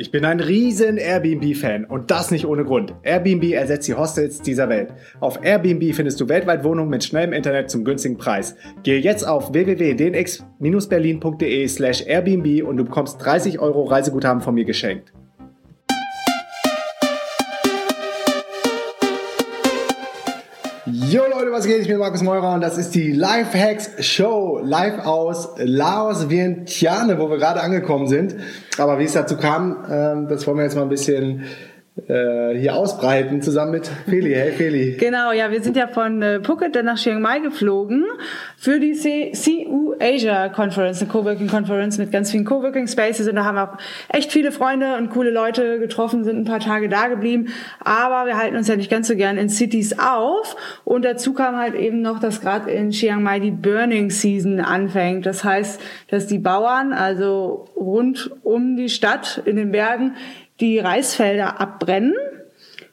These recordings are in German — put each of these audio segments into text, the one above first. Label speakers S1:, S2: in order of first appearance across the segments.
S1: Ich bin ein riesen Airbnb-Fan und das nicht ohne Grund. Airbnb ersetzt die Hostels dieser Welt. Auf Airbnb findest du weltweit Wohnungen mit schnellem Internet zum günstigen Preis. Gehe jetzt auf www.dnx-berlin.de slash Airbnb und du bekommst 30 Euro Reiseguthaben von mir geschenkt. Jo Leute, was geht? Ich bin Markus Meurer und das ist die Lifehacks Show live aus Laos, Vientiane, wo wir gerade angekommen sind. Aber wie es dazu kam, ähm, das wollen wir jetzt mal ein bisschen hier ausbreiten, zusammen mit Feli. Hey Feli.
S2: Genau, ja, wir sind ja von äh, Phuket dann nach Chiang Mai geflogen für die CU Asia Conference, eine Coworking Conference mit ganz vielen Coworking Spaces und da haben wir auch echt viele Freunde und coole Leute getroffen, sind ein paar Tage da geblieben, aber wir halten uns ja nicht ganz so gern in Cities auf und dazu kam halt eben noch, dass gerade in Chiang Mai die Burning Season anfängt. Das heißt, dass die Bauern, also rund um die Stadt in den Bergen, die Reisfelder abbrennen.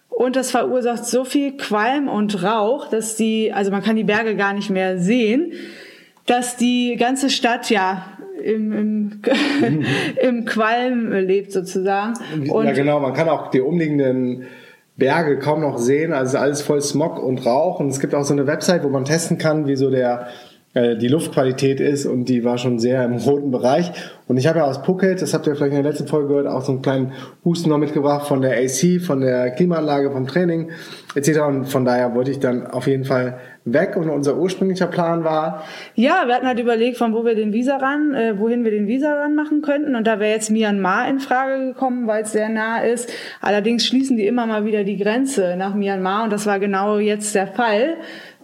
S2: Und das verursacht so viel Qualm und Rauch, dass die, also man kann die Berge gar nicht mehr sehen, dass die ganze Stadt ja im, im, im Qualm lebt sozusagen.
S1: Und ja genau, man kann auch die umliegenden Berge kaum noch sehen, also alles voll Smog und Rauch. Und es gibt auch so eine Website, wo man testen kann, wie so der die Luftqualität ist und die war schon sehr im roten Bereich. Und ich habe ja aus Phuket, das habt ihr vielleicht in der letzten Folge gehört, auch so einen kleinen Husten noch mitgebracht von der AC, von der Klimaanlage, vom Training etc. Und von daher wollte ich dann auf jeden Fall weg und unser ursprünglicher Plan war.
S2: Ja, wir hatten halt überlegt, von wo wir den Visa ran, äh, wohin wir den Visa ran machen könnten. Und da wäre jetzt Myanmar in Frage gekommen, weil es sehr nah ist. Allerdings schließen die immer mal wieder die Grenze nach Myanmar und das war genau jetzt der Fall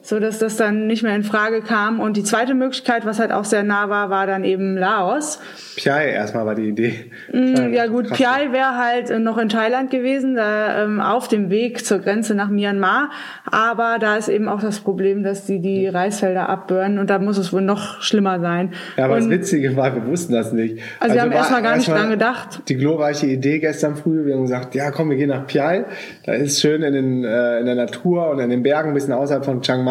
S2: so dass das dann nicht mehr in Frage kam. Und die zweite Möglichkeit, was halt auch sehr nah war, war dann eben Laos.
S1: Piai erstmal war die Idee.
S2: Mm, ja gut, Piai wäre halt äh, noch in Thailand gewesen, da, ähm, auf dem Weg zur Grenze nach Myanmar. Aber da ist eben auch das Problem, dass die die Reisfelder abbörnen und da muss es wohl noch schlimmer sein.
S1: Ja, aber
S2: und,
S1: das Witzige war, wir wussten das nicht.
S2: Also, also wir haben erstmal gar nicht dran gedacht.
S1: Die glorreiche Idee gestern früh, wir haben gesagt, ja komm, wir gehen nach Piai. Da ist schön in, den, äh, in der Natur und in den Bergen, ein bisschen außerhalb von Chiang Mai,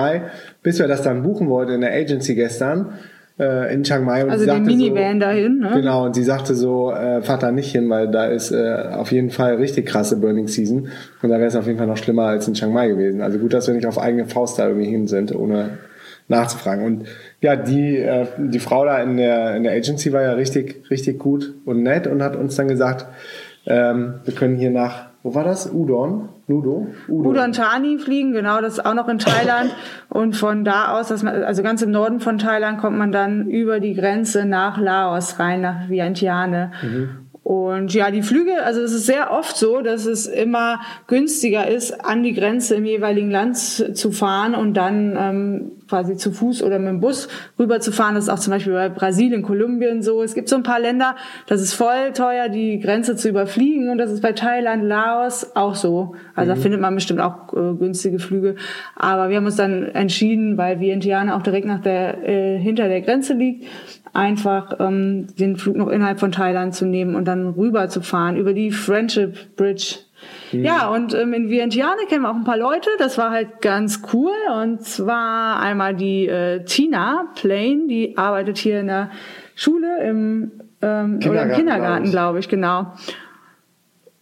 S1: bis wir das dann buchen wollten in der Agency gestern äh, in Chiang Mai.
S2: Und also den Minivan so, dahin, ne?
S1: Genau, und sie sagte so, äh, fahrt da nicht hin, weil da ist äh, auf jeden Fall richtig krasse Burning Season. Und da wäre es auf jeden Fall noch schlimmer als in Chiang Mai gewesen. Also gut, dass wir nicht auf eigene Faust da irgendwie hin sind, ohne nachzufragen. Und ja, die, äh, die Frau da in der, in der Agency war ja richtig, richtig gut und nett und hat uns dann gesagt, ähm, wir können hier nach wo war das? Udon? Nudo?
S2: Udon. Udon Thani fliegen, genau, das ist auch noch in Thailand. Und von da aus, dass man, also ganz im Norden von Thailand, kommt man dann über die Grenze nach Laos rein, nach Vientiane. Mhm. Und ja, die Flüge, also es ist sehr oft so, dass es immer günstiger ist, an die Grenze im jeweiligen Land zu fahren und dann ähm, quasi zu Fuß oder mit dem Bus rüber zu fahren. Das ist auch zum Beispiel bei Brasilien, Kolumbien so. Es gibt so ein paar Länder, das ist voll teuer, die Grenze zu überfliegen und das ist bei Thailand, Laos auch so. Also mhm. da findet man bestimmt auch äh, günstige Flüge. Aber wir haben uns dann entschieden, weil Vientiane auch direkt nach der, äh, hinter der Grenze liegt, einfach ähm, den Flug noch innerhalb von Thailand zu nehmen und dann rüber zu fahren über die Friendship Bridge. Mhm. Ja, und ähm, in Vientiane kennen wir auch ein paar Leute. Das war halt ganz cool. Und zwar einmal die äh, Tina Plain, die arbeitet hier in der Schule im, ähm, Kindergarten, oder im Kindergarten, glaube ich. genau.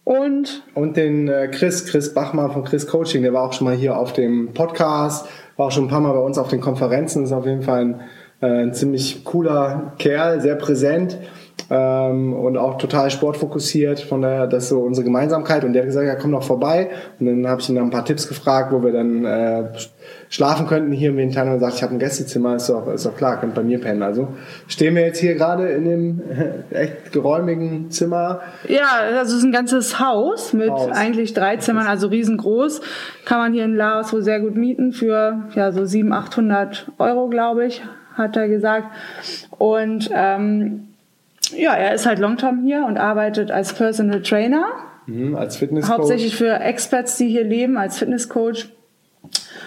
S2: Und,
S1: und den äh, Chris, Chris Bachmann von Chris Coaching, der war auch schon mal hier auf dem Podcast, war auch schon ein paar Mal bei uns auf den Konferenzen, ist auf jeden Fall ein äh, ein ziemlich cooler Kerl, sehr präsent ähm, und auch total sportfokussiert. Von daher, das ist so unsere Gemeinsamkeit. Und der hat gesagt, ja, komm doch vorbei. Und dann habe ich ihn nach ein paar Tipps gefragt, wo wir dann äh, schlafen könnten hier im Winter. Und sagt, ich habe ein Gästezimmer, ist doch, ist doch klar, könnt bei mir pennen. Also stehen wir jetzt hier gerade in dem echt geräumigen Zimmer.
S2: Ja, also es ist ein ganzes Haus mit Haus. eigentlich drei Zimmern, also riesengroß. Kann man hier in Laos wohl sehr gut mieten für ja so 700, 800 Euro, glaube ich hat er gesagt. Und ähm, ja, er ist halt Longterm hier und arbeitet als Personal Trainer.
S1: Mhm, als Fitnesscoach.
S2: Hauptsächlich für Experts, die hier leben, als Fitnesscoach.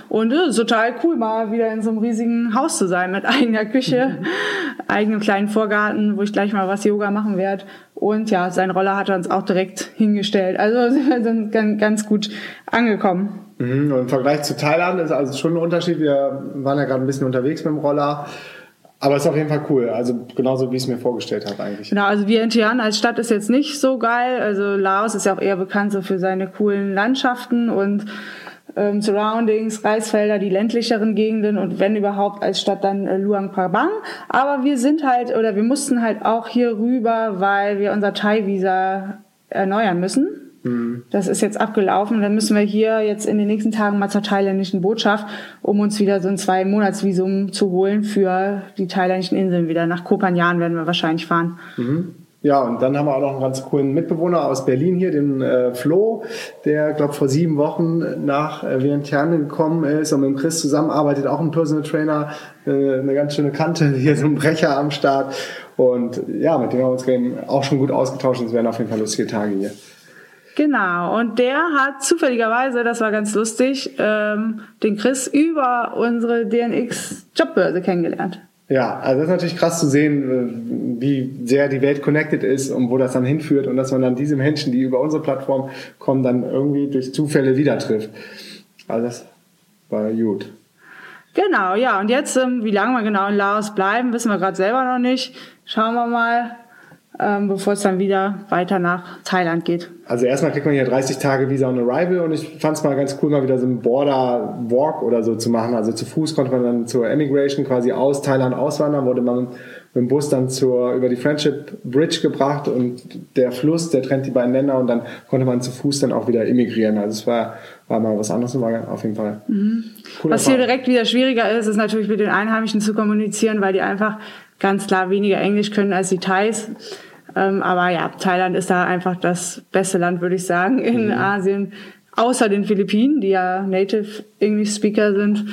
S2: Und es ist total cool, mal wieder in so einem riesigen Haus zu sein mit eigener Küche, eigenem kleinen Vorgarten, wo ich gleich mal was Yoga machen werde. Und ja, sein Roller hat er uns auch direkt hingestellt. Also sind wir ganz gut angekommen.
S1: Mhm. Und im Vergleich zu Thailand ist also schon ein Unterschied. Wir waren ja gerade ein bisschen unterwegs mit dem Roller. Aber es ist auf jeden Fall cool. Also genauso wie ich es mir vorgestellt habe eigentlich.
S2: Genau, also Vientiane als Stadt ist jetzt nicht so geil. Also Laos ist ja auch eher bekannt so für seine coolen Landschaften und ähm, Surroundings, Reisfelder, die ländlicheren Gegenden und wenn überhaupt als Stadt dann äh, Luang Prabang. Aber wir sind halt oder wir mussten halt auch hier rüber, weil wir unser Thai-Visa erneuern müssen. Mhm. Das ist jetzt abgelaufen. Dann müssen wir hier jetzt in den nächsten Tagen mal zur thailändischen Botschaft, um uns wieder so ein Zwei-Monats-Visum zu holen für die thailändischen Inseln wieder. Nach Kopanjan werden wir wahrscheinlich fahren.
S1: Mhm. Ja, und dann haben wir auch noch einen ganz coolen Mitbewohner aus Berlin hier, den äh, Flo, der, glaube vor sieben Wochen nach äh, Vientiane gekommen ist und mit dem Chris zusammenarbeitet, auch ein Personal Trainer, äh, eine ganz schöne Kante, hier so ein Brecher am Start. Und ja, mit dem haben wir uns auch schon gut ausgetauscht und es werden auf jeden Fall lustige Tage hier.
S2: Genau, und der hat zufälligerweise, das war ganz lustig, ähm, den Chris über unsere DNX-Jobbörse kennengelernt.
S1: Ja, also das ist natürlich krass zu sehen, äh, wie sehr die Welt connected ist und wo das dann hinführt und dass man dann diese Menschen, die über unsere Plattform kommen, dann irgendwie durch Zufälle wieder trifft. Also das war gut.
S2: Genau, ja. Und jetzt, ähm, wie lange wir genau in Laos bleiben, wissen wir gerade selber noch nicht. Schauen wir mal ähm, bevor es dann wieder weiter nach Thailand geht.
S1: Also erstmal kriegt man hier 30 Tage Visa on Arrival und ich fand es mal ganz cool, mal wieder so einen Border Walk oder so zu machen. Also zu Fuß konnte man dann zur Emigration quasi aus Thailand auswandern, wurde man mit dem Bus dann zur, über die Friendship Bridge gebracht und der Fluss, der trennt die beiden Länder und dann konnte man zu Fuß dann auch wieder emigrieren. Also es war, war mal was anderes und war auf jeden Fall.
S2: Mhm. Was hier direkt wieder schwieriger ist, ist natürlich mit den Einheimischen zu kommunizieren, weil die einfach ganz klar weniger Englisch können als die Thais. Ähm, aber ja, Thailand ist da einfach das beste Land, würde ich sagen, in mhm. Asien, außer den Philippinen, die ja Native English Speaker sind,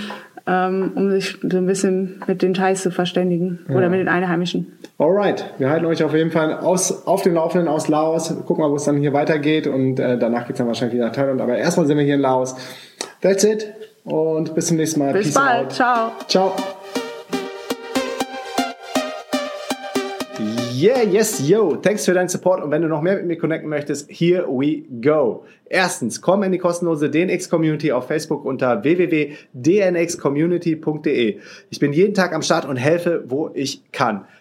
S2: ähm, um sich so ein bisschen mit den Thais zu verständigen ja. oder mit den Einheimischen.
S1: Alright, wir halten euch auf jeden Fall aus, auf den Laufenden aus Laos. Gucken mal, wo es dann hier weitergeht und äh, danach geht es dann wahrscheinlich wieder nach Thailand. Aber erstmal sind wir hier in Laos. That's it und bis zum nächsten Mal.
S2: Bis Peace bald. Out. Ciao.
S1: Ciao. Yeah, yes, yo. Thanks für deinen Support. Und wenn du noch mehr mit mir connecten möchtest, here we go. Erstens, komm in die kostenlose DNX Community auf Facebook unter www.dnxcommunity.de. Ich bin jeden Tag am Start und helfe, wo ich kann.